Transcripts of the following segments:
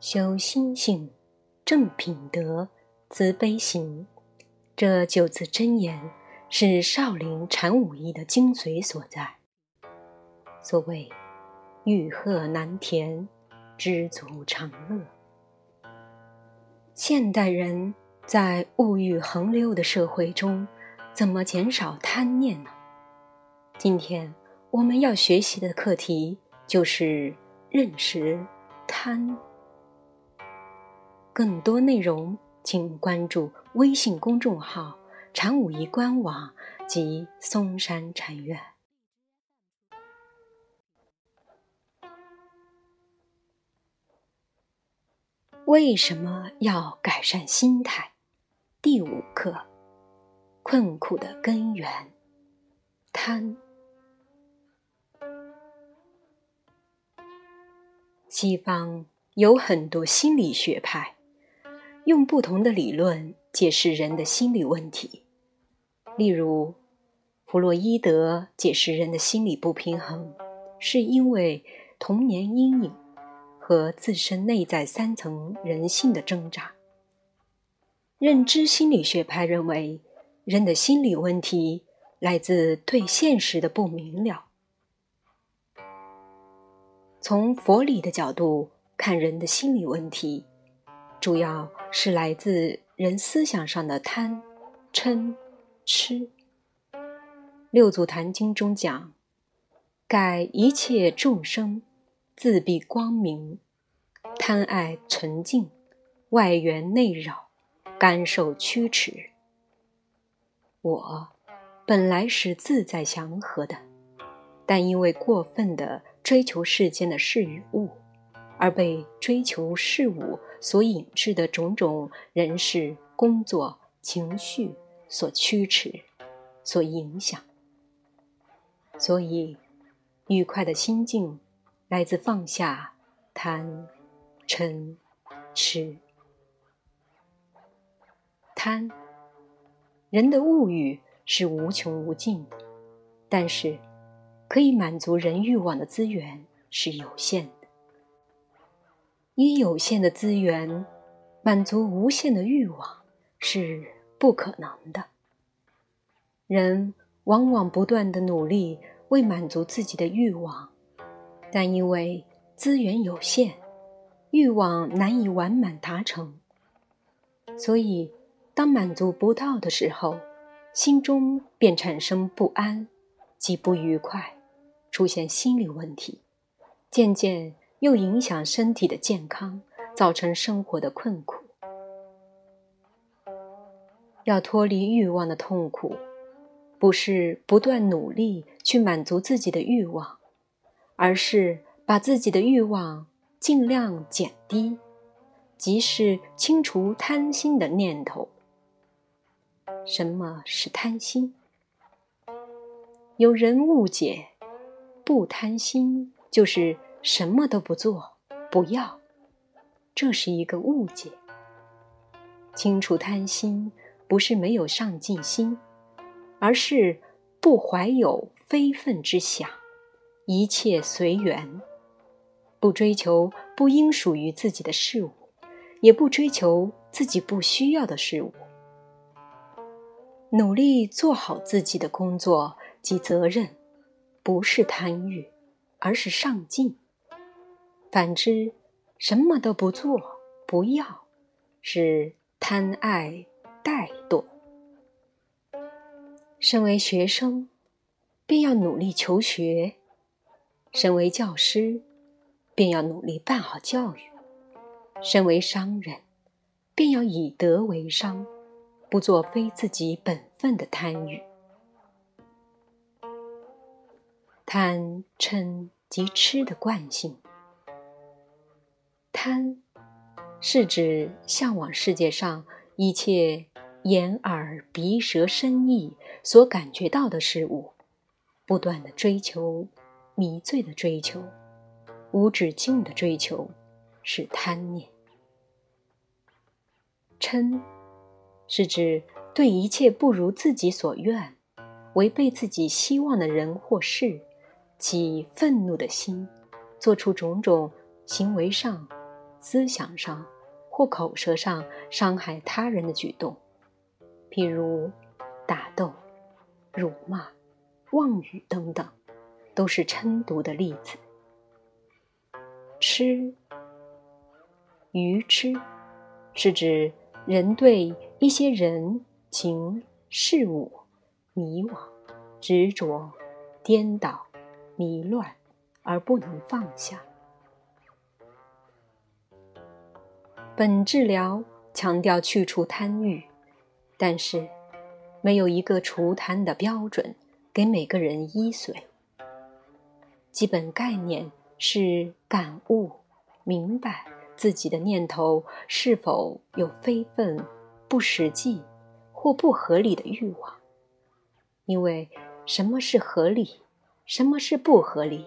修心性、正品德、慈悲行，这九字真言是少林禅武艺的精髓所在。所谓“欲壑难填，知足常乐”。现代人在物欲横流的社会中，怎么减少贪念呢？今天我们要学习的课题就是认识贪。更多内容，请关注微信公众号“禅武仪官网”及嵩山禅院。为什么要改善心态？第五课：困苦的根源——贪。西方有很多心理学派，用不同的理论解释人的心理问题。例如，弗洛伊德解释人的心理不平衡，是因为童年阴影。和自身内在三层人性的挣扎。认知心理学派认为，人的心理问题来自对现实的不明了。从佛理的角度看，人的心理问题，主要是来自人思想上的贪、嗔、痴。六祖坛经中讲：“盖一切众生。”自闭光明，贪爱沉静，外缘内扰，甘受驱驰。我本来是自在祥和的，但因为过分的追求世间的事与物，而被追求事物所引致的种种人事、工作、情绪所驱驰、所影响，所以愉快的心境。来自放下贪、嗔、痴。贪，人的物欲是无穷无尽的，但是可以满足人欲望的资源是有限的。以有限的资源满足无限的欲望是不可能的。人往往不断的努力为满足自己的欲望。但因为资源有限，欲望难以完满达成，所以当满足不到的时候，心中便产生不安及不愉快，出现心理问题，渐渐又影响身体的健康，造成生活的困苦。要脱离欲望的痛苦，不是不断努力去满足自己的欲望。而是把自己的欲望尽量减低，即是清除贪心的念头。什么是贪心？有人误解，不贪心就是什么都不做，不要，这是一个误解。清除贪心不是没有上进心，而是不怀有非分之想。一切随缘，不追求不应属于自己的事物，也不追求自己不需要的事物。努力做好自己的工作及责任，不是贪欲，而是上进。反之，什么都不做不要，是贪爱怠惰。身为学生，便要努力求学。身为教师，便要努力办好教育；身为商人，便要以德为商，不做非自己本分的贪欲。贪嗔及痴的惯性，贪是指向往世界上一切眼耳鼻舌身意所感觉到的事物，不断的追求。迷醉的追求，无止境的追求，是贪念。嗔是指对一切不如自己所愿，违背自己希望的人或事，起愤怒的心，做出种种行为上、思想上或口舌上伤害他人的举动，譬如打斗、辱骂、妄语等等，都是嗔毒的例子。痴，愚痴，是指人对一些人情事物迷惘、执着、颠倒、迷乱而不能放下。本治疗强调去除贪欲，但是没有一个除贪的标准给每个人依随。基本概念。是感悟、明白自己的念头是否有非分、不实际或不合理的欲望。因为什么是合理，什么是不合理，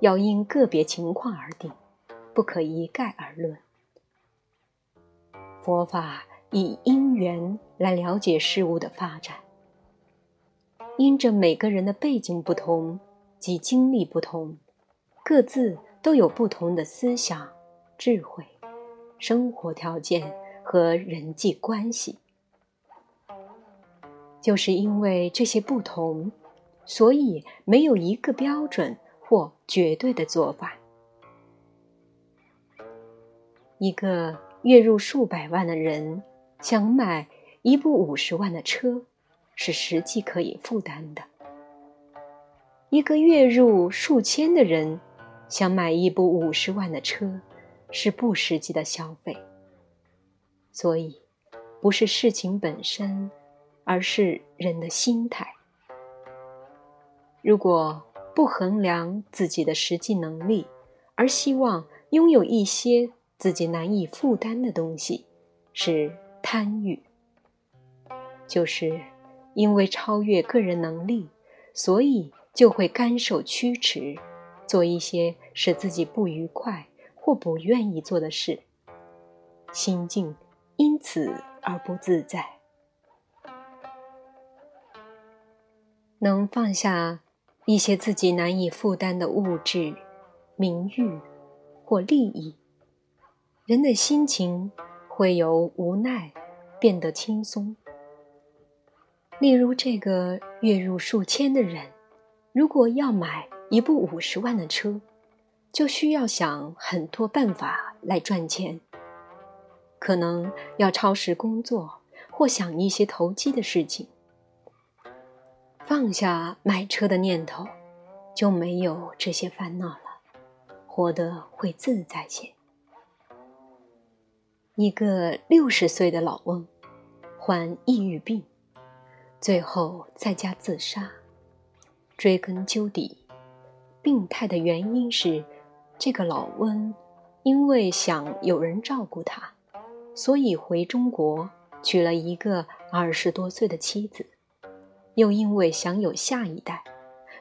要因个别情况而定，不可一概而论。佛法以因缘来了解事物的发展，因着每个人的背景不同及经历不同。各自都有不同的思想、智慧、生活条件和人际关系，就是因为这些不同，所以没有一个标准或绝对的做法。一个月入数百万的人想买一部五十万的车，是实际可以负担的；一个月入数千的人。想买一部五十万的车，是不实际的消费。所以，不是事情本身，而是人的心态。如果不衡量自己的实际能力，而希望拥有一些自己难以负担的东西，是贪欲。就是因为超越个人能力，所以就会干受驱驰。做一些使自己不愉快或不愿意做的事，心境因此而不自在。能放下一些自己难以负担的物质、名誉或利益，人的心情会由无奈变得轻松。例如，这个月入数千的人，如果要买。一部五十万的车，就需要想很多办法来赚钱。可能要超时工作，或想一些投机的事情。放下买车的念头，就没有这些烦恼了，活得会自在些。一个六十岁的老翁，患抑郁病，最后在家自杀。追根究底。病态的原因是，这个老翁因为想有人照顾他，所以回中国娶了一个二十多岁的妻子，又因为想有下一代，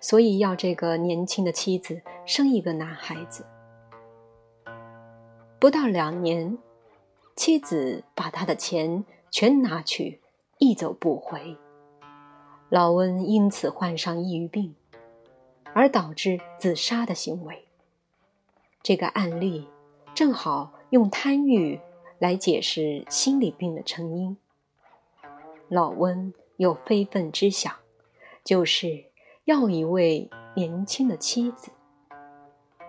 所以要这个年轻的妻子生一个男孩子。不到两年，妻子把他的钱全拿去，一走不回。老翁因此患上抑郁病。而导致自杀的行为。这个案例正好用贪欲来解释心理病的成因。老温有非分之想，就是要一位年轻的妻子，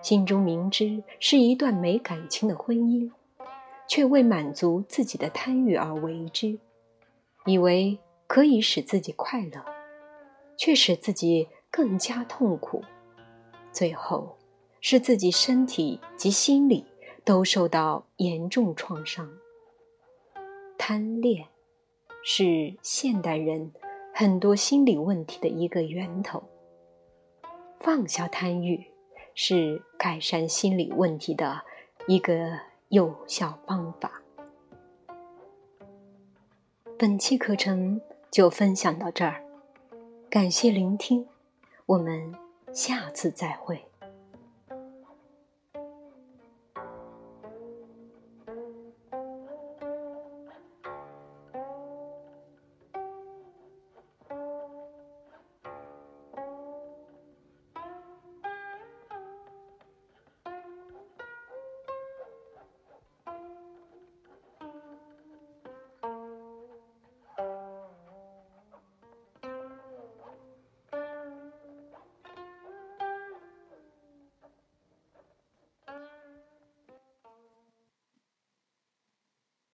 心中明知是一段没感情的婚姻，却为满足自己的贪欲而为之，以为可以使自己快乐，却使自己。更加痛苦，最后是自己身体及心理都受到严重创伤。贪恋是现代人很多心理问题的一个源头。放下贪欲是改善心理问题的一个有效方法。本期课程就分享到这儿，感谢聆听。我们下次再会。